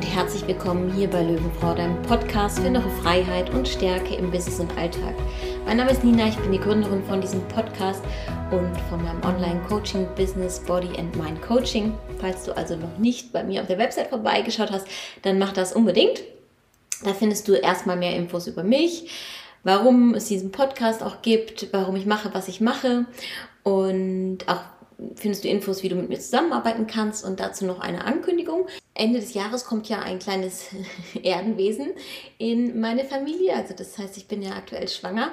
und herzlich willkommen hier bei Löwenfrau, deinem Podcast für innere Freiheit und Stärke im Business und Alltag. Mein Name ist Nina, ich bin die Gründerin von diesem Podcast und von meinem Online-Coaching Business Body and Mind Coaching. Falls du also noch nicht bei mir auf der Website vorbeigeschaut hast, dann mach das unbedingt. Da findest du erstmal mehr Infos über mich, warum es diesen Podcast auch gibt, warum ich mache, was ich mache und auch findest du Infos, wie du mit mir zusammenarbeiten kannst und dazu noch eine Ankündigung. Ende des Jahres kommt ja ein kleines Erdenwesen in meine Familie. Also das heißt, ich bin ja aktuell schwanger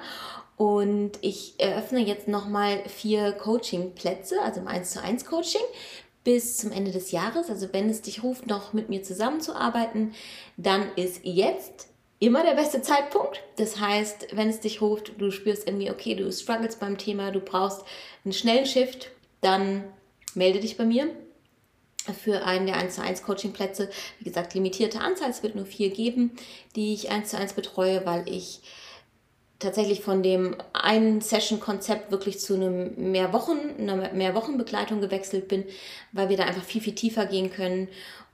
und ich eröffne jetzt nochmal vier Coaching-Plätze, also im 1 zu 1 Coaching bis zum Ende des Jahres. Also wenn es dich ruft, noch mit mir zusammenzuarbeiten, dann ist jetzt immer der beste Zeitpunkt. Das heißt, wenn es dich ruft, du spürst irgendwie, okay, du struggles beim Thema, du brauchst einen schnellen Shift, dann melde dich bei mir für einen der 1 zu 1 Coaching-Plätze. Wie gesagt, limitierte Anzahl, es wird nur vier geben, die ich 1 zu 1 betreue, weil ich tatsächlich von dem einen Session-Konzept wirklich zu einem mehr Wochen, einer mehr Wochenbegleitung gewechselt bin, weil wir da einfach viel, viel tiefer gehen können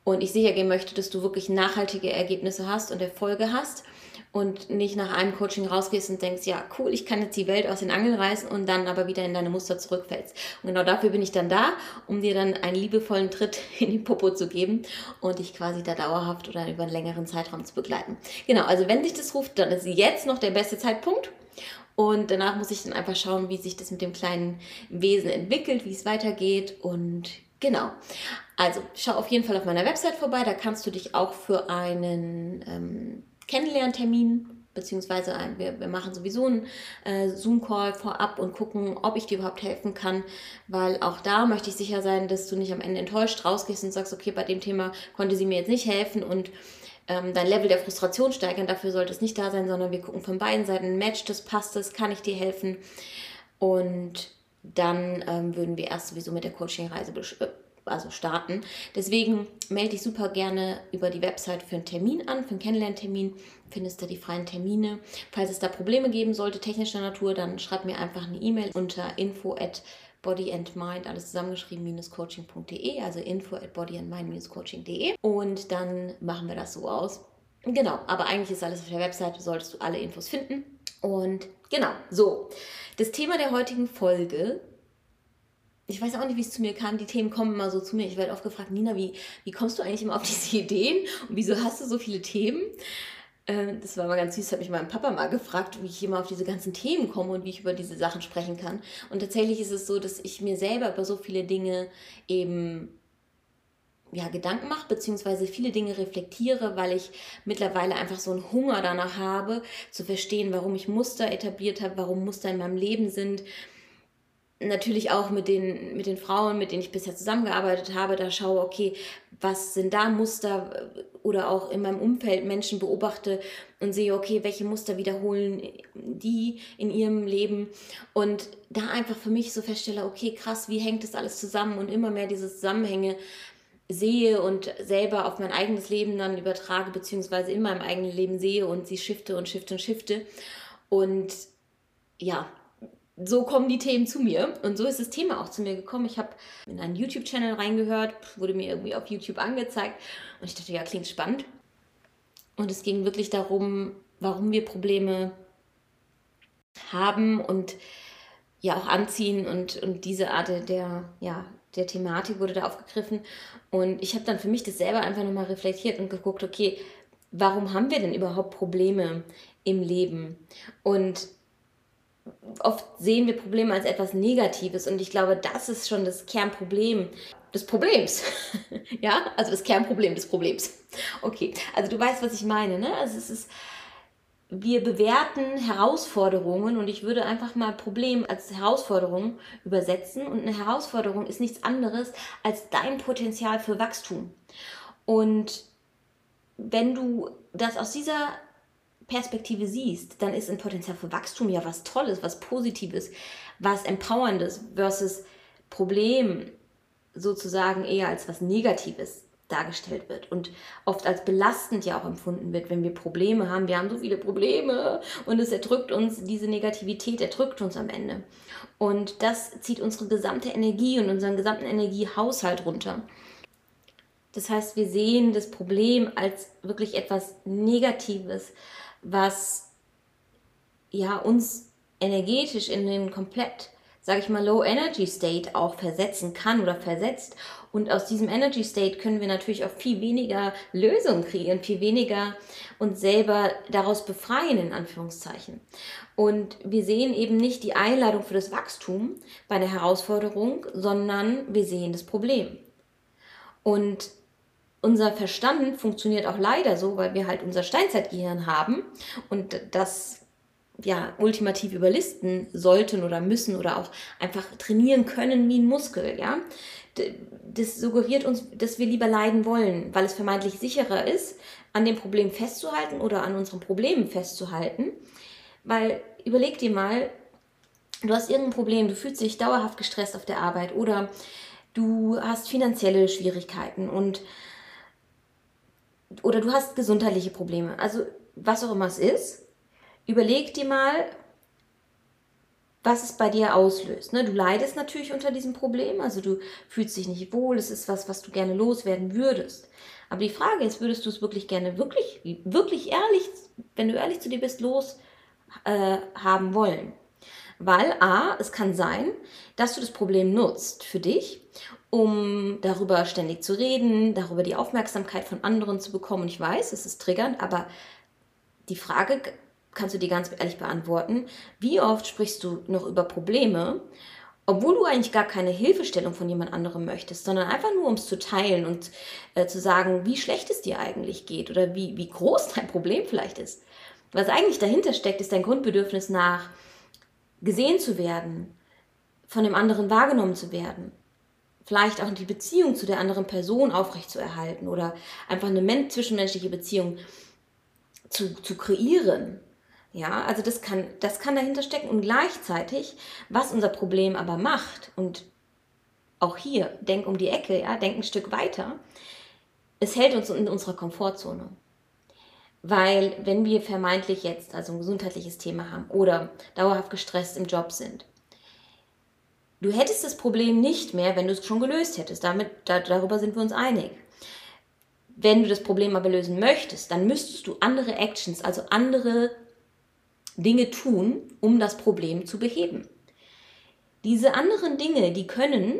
und ich sicher gehen möchte, dass du wirklich nachhaltige Ergebnisse hast und Erfolge hast und nicht nach einem Coaching rausgehst und denkst, ja, cool, ich kann jetzt die Welt aus den Angeln reißen und dann aber wieder in deine Muster zurückfällst. Und genau dafür bin ich dann da, um dir dann einen liebevollen Tritt in die Popo zu geben und dich quasi da dauerhaft oder über einen längeren Zeitraum zu begleiten. Genau, also wenn dich das ruft, dann ist jetzt noch der beste Zeitpunkt. Und danach muss ich dann einfach schauen, wie sich das mit dem kleinen Wesen entwickelt, wie es weitergeht und Genau. Also schau auf jeden Fall auf meiner Website vorbei. Da kannst du dich auch für einen ähm, Kennenlerntermin beziehungsweise wir, wir machen sowieso einen äh, Zoom-Call vorab und gucken, ob ich dir überhaupt helfen kann, weil auch da möchte ich sicher sein, dass du nicht am Ende enttäuscht rausgehst und sagst, okay, bei dem Thema konnte sie mir jetzt nicht helfen und ähm, dein Level der Frustration steigern, dafür sollte es nicht da sein, sondern wir gucken von beiden Seiten, matcht das, passt das, kann ich dir helfen? Und dann ähm, würden wir erst sowieso mit der Coaching-Reise äh, also starten. Deswegen melde dich super gerne über die Website für einen Termin an, für einen Kennenlerntermin. Findest du die freien Termine. Falls es da Probleme geben sollte, technischer Natur, dann schreib mir einfach eine E-Mail unter info at body and mind, alles zusammengeschrieben, coaching.de, also info at body and mind coaching.de. Und dann machen wir das so aus. Genau, aber eigentlich ist alles auf der Website, solltest du alle Infos finden. Und genau, so. Das Thema der heutigen Folge ich weiß auch nicht, wie es zu mir kam. Die Themen kommen immer so zu mir. Ich werde oft gefragt, Nina, wie, wie kommst du eigentlich immer auf diese Ideen? Und wieso hast du so viele Themen? Äh, das war mal ganz süß, hat mich mein Papa mal gefragt, wie ich immer auf diese ganzen Themen komme und wie ich über diese Sachen sprechen kann. Und tatsächlich ist es so, dass ich mir selber über so viele Dinge eben ja, Gedanken mache, beziehungsweise viele Dinge reflektiere, weil ich mittlerweile einfach so einen Hunger danach habe, zu verstehen, warum ich Muster etabliert habe, warum Muster in meinem Leben sind, natürlich auch mit den, mit den Frauen, mit denen ich bisher zusammengearbeitet habe, da schaue, okay, was sind da Muster oder auch in meinem Umfeld Menschen beobachte und sehe, okay, welche Muster wiederholen die in ihrem Leben. Und da einfach für mich so feststelle, okay, krass, wie hängt das alles zusammen? Und immer mehr diese Zusammenhänge sehe und selber auf mein eigenes Leben dann übertrage, beziehungsweise in meinem eigenen Leben sehe und sie shifte und shifte und shifte. Und ja, so kommen die Themen zu mir. Und so ist das Thema auch zu mir gekommen. Ich habe in einen YouTube-Channel reingehört, wurde mir irgendwie auf YouTube angezeigt. Und ich dachte, ja, klingt spannend. Und es ging wirklich darum, warum wir Probleme haben und ja auch anziehen. Und, und diese Art der, ja, der Thematik wurde da aufgegriffen. Und ich habe dann für mich das selber einfach nochmal reflektiert und geguckt, okay, warum haben wir denn überhaupt Probleme im Leben? Und oft sehen wir Probleme als etwas Negatives und ich glaube, das ist schon das Kernproblem des Problems. ja, also das Kernproblem des Problems. Okay, also du weißt, was ich meine, ne? Also es ist, wir bewerten Herausforderungen und ich würde einfach mal Problem als Herausforderung übersetzen und eine Herausforderung ist nichts anderes als dein Potenzial für Wachstum. Und wenn du das aus dieser Perspektive siehst, dann ist ein Potenzial für Wachstum ja was Tolles, was Positives, was Empowerndes versus Problem sozusagen eher als was Negatives dargestellt wird und oft als belastend ja auch empfunden wird, wenn wir Probleme haben. Wir haben so viele Probleme und es erdrückt uns, diese Negativität erdrückt uns am Ende. Und das zieht unsere gesamte Energie und unseren gesamten Energiehaushalt runter. Das heißt, wir sehen das Problem als wirklich etwas Negatives, was ja uns energetisch in den komplett, sage ich mal, Low Energy State auch versetzen kann oder versetzt. Und aus diesem Energy State können wir natürlich auch viel weniger Lösungen kreieren, viel weniger uns selber daraus befreien, in Anführungszeichen. Und wir sehen eben nicht die Einladung für das Wachstum bei der Herausforderung, sondern wir sehen das Problem. Und unser Verstand funktioniert auch leider so, weil wir halt unser Steinzeitgehirn haben und das ja ultimativ überlisten sollten oder müssen oder auch einfach trainieren können wie ein Muskel, ja. Das suggeriert uns, dass wir lieber leiden wollen, weil es vermeintlich sicherer ist, an dem Problem festzuhalten oder an unseren Problemen festzuhalten. Weil überleg dir mal, du hast irgendein Problem, du fühlst dich dauerhaft gestresst auf der Arbeit oder du hast finanzielle Schwierigkeiten und oder du hast gesundheitliche Probleme. Also was auch immer es ist, überleg dir mal, was es bei dir auslöst. Ne? Du leidest natürlich unter diesem Problem, also du fühlst dich nicht wohl, es ist was, was du gerne loswerden würdest. Aber die Frage ist, würdest du es wirklich gerne, wirklich, wirklich ehrlich, wenn du ehrlich zu dir bist, los äh, haben wollen? Weil A, es kann sein, dass du das Problem nutzt für dich um darüber ständig zu reden, darüber die Aufmerksamkeit von anderen zu bekommen. Und ich weiß, es ist triggernd, aber die Frage kannst du dir ganz ehrlich beantworten. Wie oft sprichst du noch über Probleme, obwohl du eigentlich gar keine Hilfestellung von jemand anderem möchtest, sondern einfach nur, um es zu teilen und äh, zu sagen, wie schlecht es dir eigentlich geht oder wie, wie groß dein Problem vielleicht ist. Was eigentlich dahinter steckt, ist dein Grundbedürfnis nach gesehen zu werden, von dem anderen wahrgenommen zu werden vielleicht auch die Beziehung zu der anderen Person aufrechtzuerhalten oder einfach eine zwischenmenschliche Beziehung zu, zu kreieren. Ja, also das kann, das kann dahinter stecken und gleichzeitig, was unser Problem aber macht und auch hier, denk um die Ecke, ja, denk ein Stück weiter, es hält uns in unserer Komfortzone. Weil wenn wir vermeintlich jetzt also ein gesundheitliches Thema haben oder dauerhaft gestresst im Job sind, Du hättest das Problem nicht mehr, wenn du es schon gelöst hättest. Damit, da, darüber sind wir uns einig. Wenn du das Problem aber lösen möchtest, dann müsstest du andere Actions, also andere Dinge tun, um das Problem zu beheben. Diese anderen Dinge, die können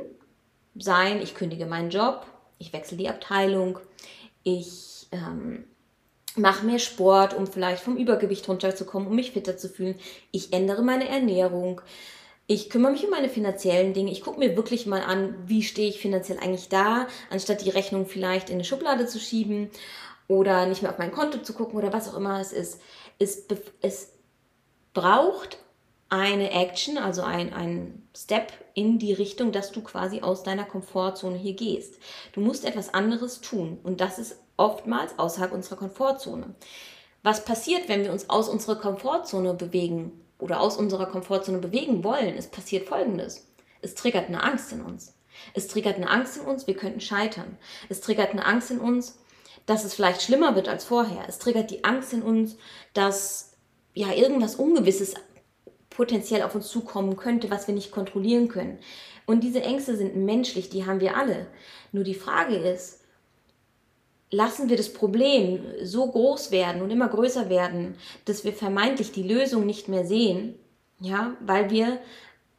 sein, ich kündige meinen Job, ich wechsle die Abteilung, ich ähm, mache mehr Sport, um vielleicht vom Übergewicht runterzukommen, um mich fitter zu fühlen, ich ändere meine Ernährung, ich kümmere mich um meine finanziellen Dinge. Ich gucke mir wirklich mal an, wie stehe ich finanziell eigentlich da, anstatt die Rechnung vielleicht in eine Schublade zu schieben oder nicht mehr auf mein Konto zu gucken oder was auch immer es ist. Es, es braucht eine Action, also ein, ein Step in die Richtung, dass du quasi aus deiner Komfortzone hier gehst. Du musst etwas anderes tun und das ist oftmals außerhalb unserer Komfortzone. Was passiert, wenn wir uns aus unserer Komfortzone bewegen? Oder aus unserer Komfortzone bewegen wollen, es passiert Folgendes. Es triggert eine Angst in uns. Es triggert eine Angst in uns, wir könnten scheitern. Es triggert eine Angst in uns, dass es vielleicht schlimmer wird als vorher. Es triggert die Angst in uns, dass ja irgendwas Ungewisses potenziell auf uns zukommen könnte, was wir nicht kontrollieren können. Und diese Ängste sind menschlich, die haben wir alle. Nur die Frage ist, lassen wir das Problem so groß werden und immer größer werden, dass wir vermeintlich die Lösung nicht mehr sehen, ja, weil wir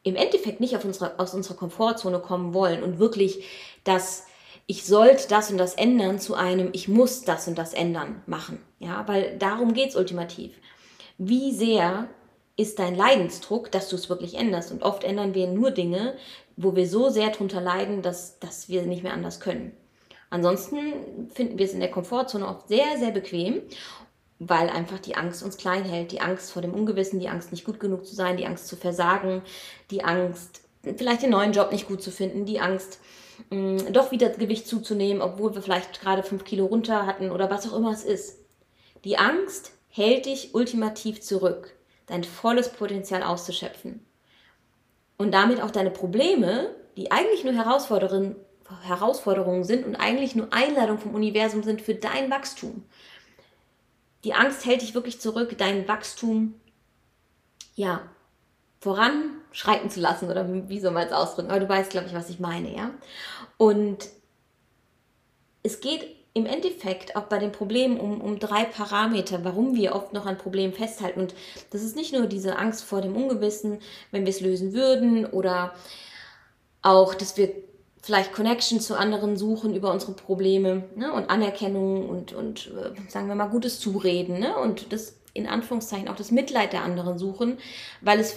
im Endeffekt nicht unsere, aus unserer Komfortzone kommen wollen und wirklich das ich sollte das und das ändern zu einem ich muss das und das ändern machen, ja, weil darum geht es ultimativ. Wie sehr ist dein Leidensdruck, dass du es wirklich änderst? Und oft ändern wir nur Dinge, wo wir so sehr drunter leiden, dass, dass wir nicht mehr anders können. Ansonsten finden wir es in der Komfortzone oft sehr, sehr bequem, weil einfach die Angst uns klein hält. Die Angst vor dem Ungewissen, die Angst nicht gut genug zu sein, die Angst zu versagen, die Angst vielleicht den neuen Job nicht gut zu finden, die Angst mh, mm, doch wieder Gewicht zuzunehmen, obwohl wir vielleicht gerade fünf Kilo runter hatten oder was auch immer es ist. Die Angst hält dich ultimativ zurück, dein volles Potenzial auszuschöpfen. Und damit auch deine Probleme, die eigentlich nur Herausforderungen Herausforderungen sind und eigentlich nur Einladungen vom Universum sind für dein Wachstum. Die Angst hält dich wirklich zurück, dein Wachstum, ja, voranschreiten zu lassen oder wie soll man es ausdrücken? Aber du weißt, glaube ich, was ich meine, ja? Und es geht im Endeffekt auch bei den Problemen um, um drei Parameter, warum wir oft noch an Problemen festhalten. Und das ist nicht nur diese Angst vor dem Ungewissen, wenn wir es lösen würden, oder auch, dass wir vielleicht Connection zu anderen suchen über unsere Probleme ne? und Anerkennung und, und äh, sagen wir mal gutes Zureden ne? und das in Anführungszeichen auch das Mitleid der anderen suchen, weil es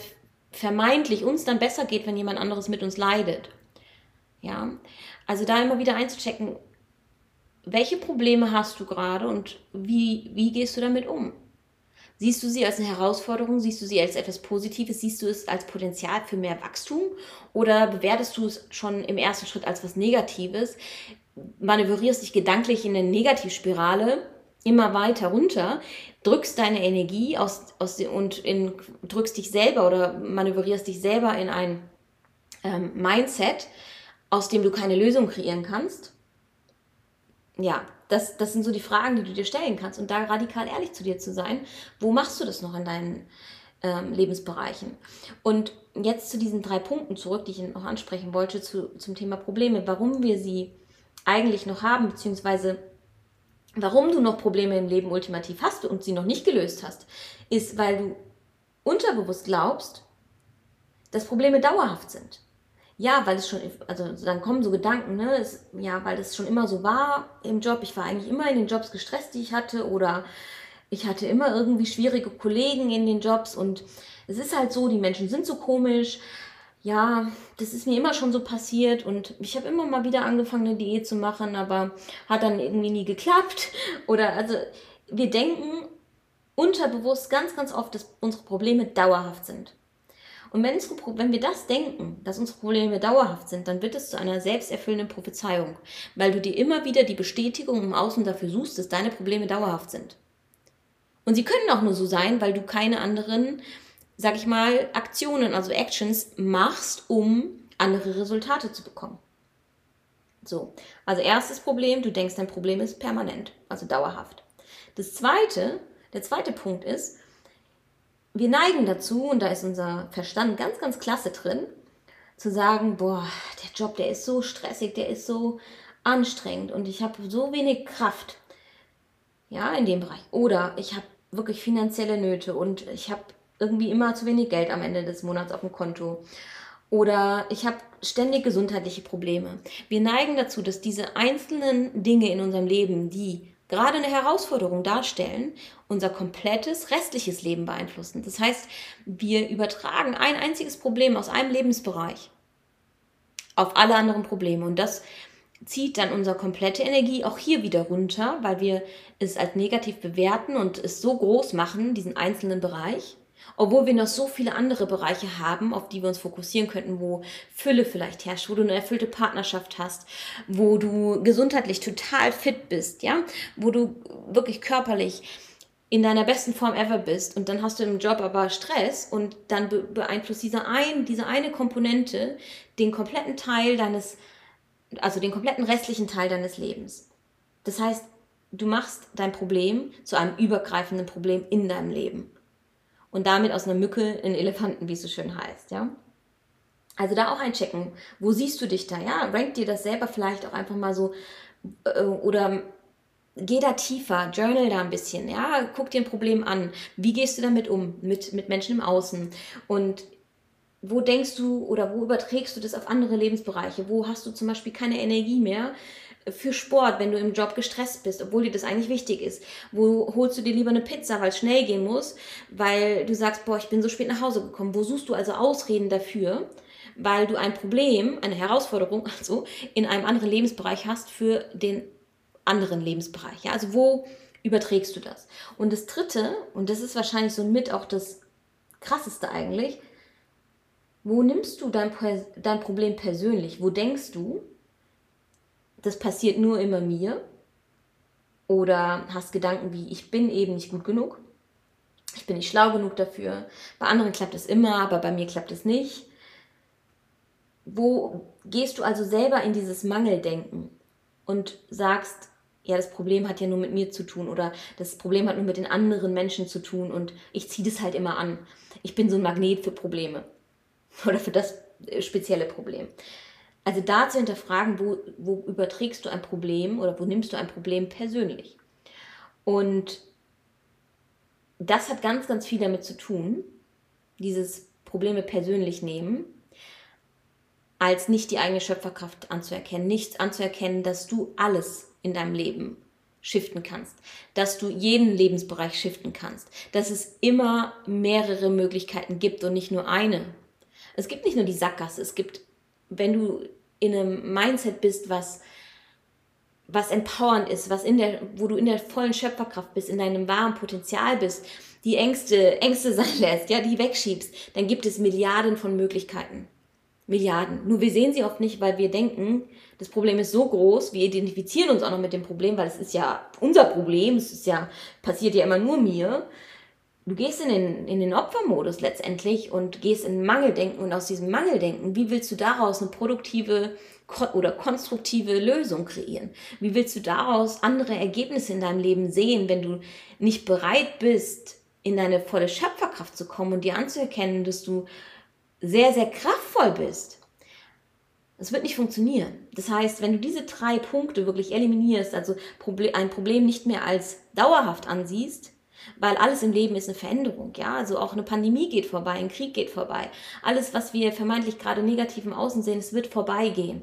vermeintlich uns dann besser geht, wenn jemand anderes mit uns leidet. Ja, also da immer wieder einzuchecken, welche Probleme hast du gerade und wie, wie gehst du damit um? Siehst du sie als eine Herausforderung? Siehst du sie als etwas Positives? Siehst du es als Potenzial für mehr Wachstum? Oder bewertest du es schon im ersten Schritt als was Negatives? Manövrierst dich gedanklich in eine Negativspirale immer weiter runter, drückst deine Energie aus, aus und in, drückst dich selber oder manövrierst dich selber in ein ähm, Mindset, aus dem du keine Lösung kreieren kannst ja, das, das sind so die Fragen, die du dir stellen kannst. Und da radikal ehrlich zu dir zu sein, wo machst du das noch in deinen ähm, Lebensbereichen? Und jetzt zu diesen drei Punkten zurück, die ich noch ansprechen wollte, zu, zum Thema Probleme, warum wir sie eigentlich noch haben, beziehungsweise warum du noch Probleme im Leben ultimativ hast und sie noch nicht gelöst hast, ist, weil du unterbewusst glaubst, dass Probleme dauerhaft sind. Ja, weil es schon, also dann kommen so Gedanken, ne, es, ja, weil es schon immer so war im Job. Ich war eigentlich immer in den Jobs gestresst, die ich hatte, oder ich hatte immer irgendwie schwierige Kollegen in den Jobs und es ist halt so, die Menschen sind so komisch. Ja, das ist mir immer schon so passiert und ich habe immer mal wieder angefangen, eine Diät zu machen, aber hat dann irgendwie nie geklappt. Oder also wir denken unterbewusst ganz, ganz oft, dass unsere Probleme dauerhaft sind. Und wenn, es, wenn wir das denken, dass unsere Probleme dauerhaft sind, dann wird es zu einer selbsterfüllenden Prophezeiung, weil du dir immer wieder die Bestätigung im Außen dafür suchst, dass deine Probleme dauerhaft sind. Und sie können auch nur so sein, weil du keine anderen, sag ich mal, Aktionen, also Actions machst, um andere Resultate zu bekommen. So, also erstes Problem, du denkst, dein Problem ist permanent, also dauerhaft. Das zweite, der zweite Punkt ist, wir neigen dazu, und da ist unser Verstand ganz, ganz klasse drin, zu sagen, boah, der Job, der ist so stressig, der ist so anstrengend und ich habe so wenig Kraft. Ja, in dem Bereich. Oder ich habe wirklich finanzielle Nöte und ich habe irgendwie immer zu wenig Geld am Ende des Monats auf dem Konto. Oder ich habe ständig gesundheitliche Probleme. Wir neigen dazu, dass diese einzelnen Dinge in unserem Leben, die gerade eine Herausforderung darstellen, unser komplettes restliches Leben beeinflussen. Das heißt, wir übertragen ein einziges Problem aus einem Lebensbereich auf alle anderen Probleme und das zieht dann unsere komplette Energie auch hier wieder runter, weil wir es als negativ bewerten und es so groß machen, diesen einzelnen Bereich obwohl wir noch so viele andere Bereiche haben, auf die wir uns fokussieren könnten, wo Fülle vielleicht herrscht, wo du eine erfüllte Partnerschaft hast, wo du gesundheitlich total fit bist, ja, wo du wirklich körperlich in deiner besten Form ever bist und dann hast du im Job aber Stress und dann be beeinflusst diese, ein, diese eine Komponente den kompletten Teil deines, also den kompletten restlichen Teil deines Lebens. Das heißt, du machst dein Problem zu einem übergreifenden Problem in deinem Leben und damit aus einer Mücke einen Elefanten, wie es so schön heißt, ja. Also da auch einchecken, wo siehst du dich da, ja? Rank dir das selber vielleicht auch einfach mal so äh, oder geh da tiefer, journal da ein bisschen, ja, guck dir ein Problem an. Wie gehst du damit um, mit, mit Menschen im Außen? Und wo denkst du oder wo überträgst du das auf andere Lebensbereiche? Wo hast du zum Beispiel keine Energie mehr? Für Sport, wenn du im Job gestresst bist, obwohl dir das eigentlich wichtig ist? Wo holst du dir lieber eine Pizza, weil es schnell gehen muss, weil du sagst, boah, ich bin so spät nach Hause gekommen? Wo suchst du also Ausreden dafür, weil du ein Problem, eine Herausforderung also in einem anderen Lebensbereich hast für den anderen Lebensbereich? Ja, also wo überträgst du das? Und das dritte, und das ist wahrscheinlich so mit auch das krasseste eigentlich, wo nimmst du dein, dein Problem persönlich? Wo denkst du, das passiert nur immer mir. Oder hast Gedanken wie, ich bin eben nicht gut genug. Ich bin nicht schlau genug dafür. Bei anderen klappt es immer, aber bei mir klappt es nicht. Wo gehst du also selber in dieses Mangeldenken und sagst, ja, das Problem hat ja nur mit mir zu tun oder das Problem hat nur mit den anderen Menschen zu tun und ich ziehe das halt immer an. Ich bin so ein Magnet für Probleme oder für das spezielle Problem. Also da zu hinterfragen, wo, wo überträgst du ein Problem oder wo nimmst du ein Problem persönlich. Und das hat ganz, ganz viel damit zu tun, dieses Probleme persönlich nehmen, als nicht die eigene Schöpferkraft anzuerkennen, nicht anzuerkennen, dass du alles in deinem Leben shiften kannst, dass du jeden Lebensbereich shiften kannst, dass es immer mehrere Möglichkeiten gibt und nicht nur eine. Es gibt nicht nur die Sackgasse, es gibt, wenn du in einem Mindset bist, was was empowernd ist, was in der, wo du in der vollen Schöpferkraft bist, in deinem wahren Potenzial bist, die Ängste, Ängste sein lässt, ja, die wegschiebst, dann gibt es Milliarden von Möglichkeiten. Milliarden. Nur wir sehen sie oft nicht, weil wir denken, das Problem ist so groß, wir identifizieren uns auch noch mit dem Problem, weil es ist ja unser Problem, es ist ja, passiert ja immer nur mir. Du gehst in den, in den Opfermodus letztendlich und gehst in Mangeldenken und aus diesem Mangeldenken, wie willst du daraus eine produktive oder konstruktive Lösung kreieren? Wie willst du daraus andere Ergebnisse in deinem Leben sehen, wenn du nicht bereit bist, in deine volle Schöpferkraft zu kommen und dir anzuerkennen, dass du sehr, sehr kraftvoll bist. Es wird nicht funktionieren. Das heißt, wenn du diese drei Punkte wirklich eliminierst, also ein Problem nicht mehr als dauerhaft ansiehst, weil alles im Leben ist eine Veränderung, ja, also auch eine Pandemie geht vorbei, ein Krieg geht vorbei. Alles, was wir vermeintlich gerade negativ im Außen sehen, es wird vorbeigehen.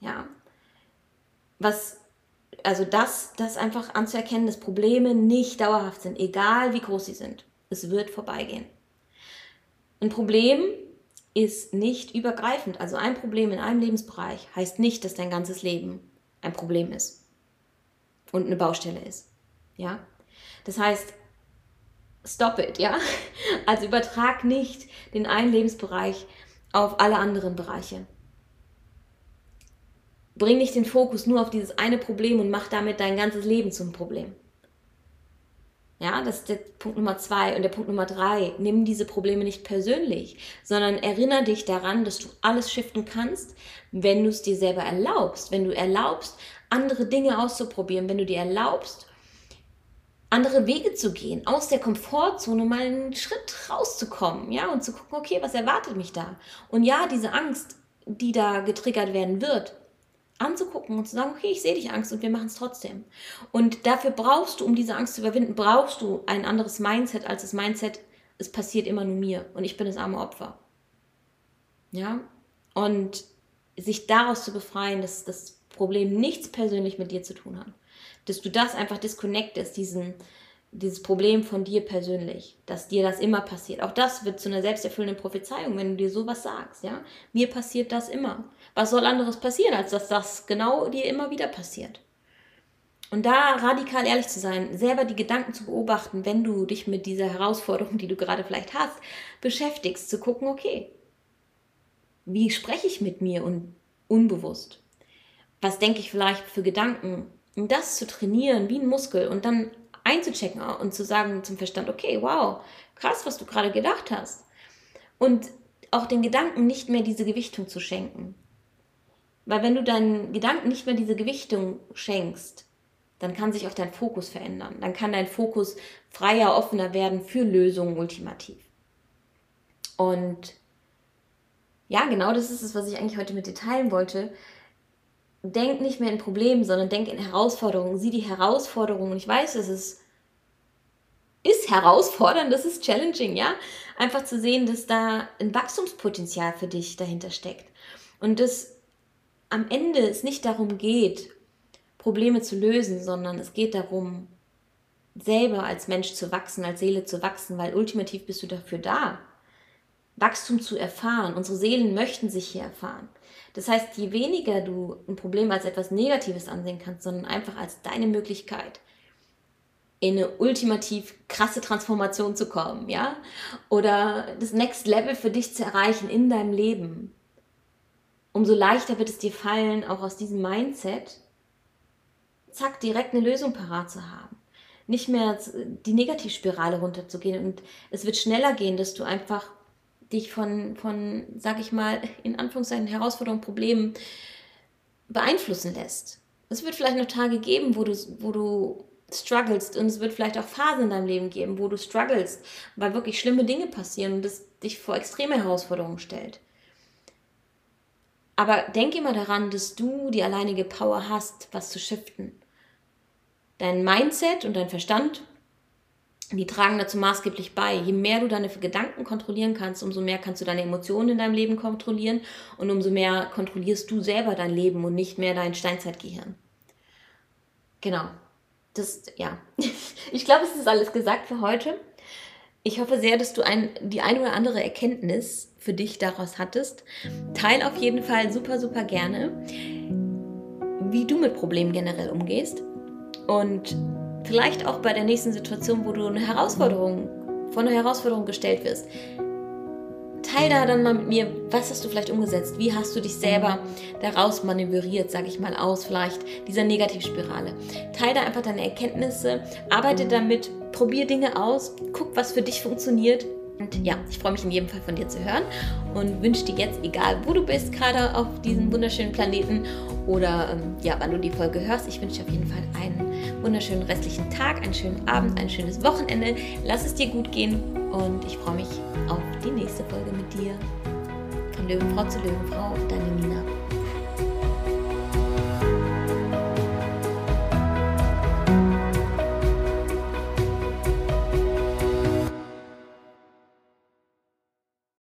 Ja. Was also das, das einfach anzuerkennen, dass Probleme nicht dauerhaft sind, egal wie groß sie sind. Es wird vorbeigehen. Ein Problem ist nicht übergreifend. Also ein Problem in einem Lebensbereich heißt nicht, dass dein ganzes Leben ein Problem ist und eine Baustelle ist. Ja? Das heißt, stop it, ja? Also übertrag nicht den einen Lebensbereich auf alle anderen Bereiche. Bring nicht den Fokus nur auf dieses eine Problem und mach damit dein ganzes Leben zum Problem. Ja, das ist der Punkt Nummer zwei. Und der Punkt Nummer drei, nimm diese Probleme nicht persönlich, sondern erinnere dich daran, dass du alles shiften kannst, wenn du es dir selber erlaubst. Wenn du erlaubst, andere Dinge auszuprobieren, wenn du dir erlaubst, andere Wege zu gehen, aus der Komfortzone mal einen Schritt rauszukommen, ja, und zu gucken, okay, was erwartet mich da? Und ja, diese Angst, die da getriggert werden wird, anzugucken und zu sagen, okay, ich sehe dich Angst und wir machen es trotzdem. Und dafür brauchst du, um diese Angst zu überwinden, brauchst du ein anderes Mindset als das Mindset, es passiert immer nur mir und ich bin das arme Opfer. Ja? Und sich daraus zu befreien, dass das Problem nichts persönlich mit dir zu tun hat. Dass du das einfach disconnectest, diesen, dieses Problem von dir persönlich, dass dir das immer passiert. Auch das wird zu einer selbsterfüllenden Prophezeiung, wenn du dir sowas sagst, ja? Mir passiert das immer. Was soll anderes passieren, als dass das genau dir immer wieder passiert? Und da radikal ehrlich zu sein, selber die Gedanken zu beobachten, wenn du dich mit dieser Herausforderung, die du gerade vielleicht hast, beschäftigst, zu gucken, okay, wie spreche ich mit mir und unbewusst? Was denke ich vielleicht für Gedanken? Das zu trainieren wie ein Muskel und dann einzuchecken und zu sagen zum Verstand, okay, wow, krass, was du gerade gedacht hast. Und auch den Gedanken nicht mehr diese Gewichtung zu schenken. Weil wenn du deinen Gedanken nicht mehr diese Gewichtung schenkst, dann kann sich auch dein Fokus verändern. Dann kann dein Fokus freier, offener werden für Lösungen ultimativ. Und ja, genau das ist es, was ich eigentlich heute mit dir teilen wollte. Denk nicht mehr in Problemen, sondern denk in Herausforderungen. Sieh die Herausforderungen. Ich weiß, es ist, ist herausfordernd, das ist challenging, ja. Einfach zu sehen, dass da ein Wachstumspotenzial für dich dahinter steckt. Und das am Ende es nicht darum geht, Probleme zu lösen, sondern es geht darum, selber als Mensch zu wachsen, als Seele zu wachsen, weil ultimativ bist du dafür da, Wachstum zu erfahren. Unsere Seelen möchten sich hier erfahren. Das heißt, je weniger du ein Problem als etwas Negatives ansehen kannst, sondern einfach als deine Möglichkeit, in eine ultimativ krasse Transformation zu kommen, ja? Oder das Next Level für dich zu erreichen in deinem Leben, umso leichter wird es dir fallen, auch aus diesem Mindset, zack, direkt eine Lösung parat zu haben. Nicht mehr die Negativspirale runterzugehen und es wird schneller gehen, dass du einfach dich von, von sag ich mal, in Anführungszeichen Herausforderungen, Problemen beeinflussen lässt. Es wird vielleicht noch Tage geben, wo du, wo du strugglest und es wird vielleicht auch Phasen in deinem Leben geben, wo du strugglest, weil wirklich schlimme Dinge passieren und das dich vor extreme Herausforderungen stellt. Aber denk immer daran, dass du die alleinige Power hast, was zu shiften. Dein Mindset und dein Verstand, die tragen dazu maßgeblich bei. Je mehr du deine Gedanken kontrollieren kannst, umso mehr kannst du deine Emotionen in deinem Leben kontrollieren und umso mehr kontrollierst du selber dein Leben und nicht mehr dein Steinzeitgehirn. Genau. Das, ja. Ich glaube, es ist alles gesagt für heute. Ich hoffe sehr, dass du ein, die ein oder andere Erkenntnis für dich daraus hattest. Teil auf jeden Fall super, super gerne, wie du mit Problemen generell umgehst. Und vielleicht auch bei der nächsten Situation, wo du eine Herausforderung, vor eine Herausforderung gestellt wirst. Teil da dann mal mit mir, was hast du vielleicht umgesetzt? Wie hast du dich selber daraus manövriert, sage ich mal, aus vielleicht dieser Negativspirale? Teil da einfach deine Erkenntnisse, arbeite damit, probier Dinge aus, guck, was für dich funktioniert und ja, ich freue mich in jedem Fall von dir zu hören und wünsche dir jetzt, egal wo du bist, gerade auf diesem wunderschönen Planeten oder ähm, ja, wann du die Folge hörst, ich wünsche dir auf jeden Fall einen wunderschönen restlichen Tag, einen schönen Abend, ein schönes Wochenende. Lass es dir gut gehen und ich freue mich auf die nächste Folge mit dir. Von Löwenfrau zu Löwenfrau, deine Nina.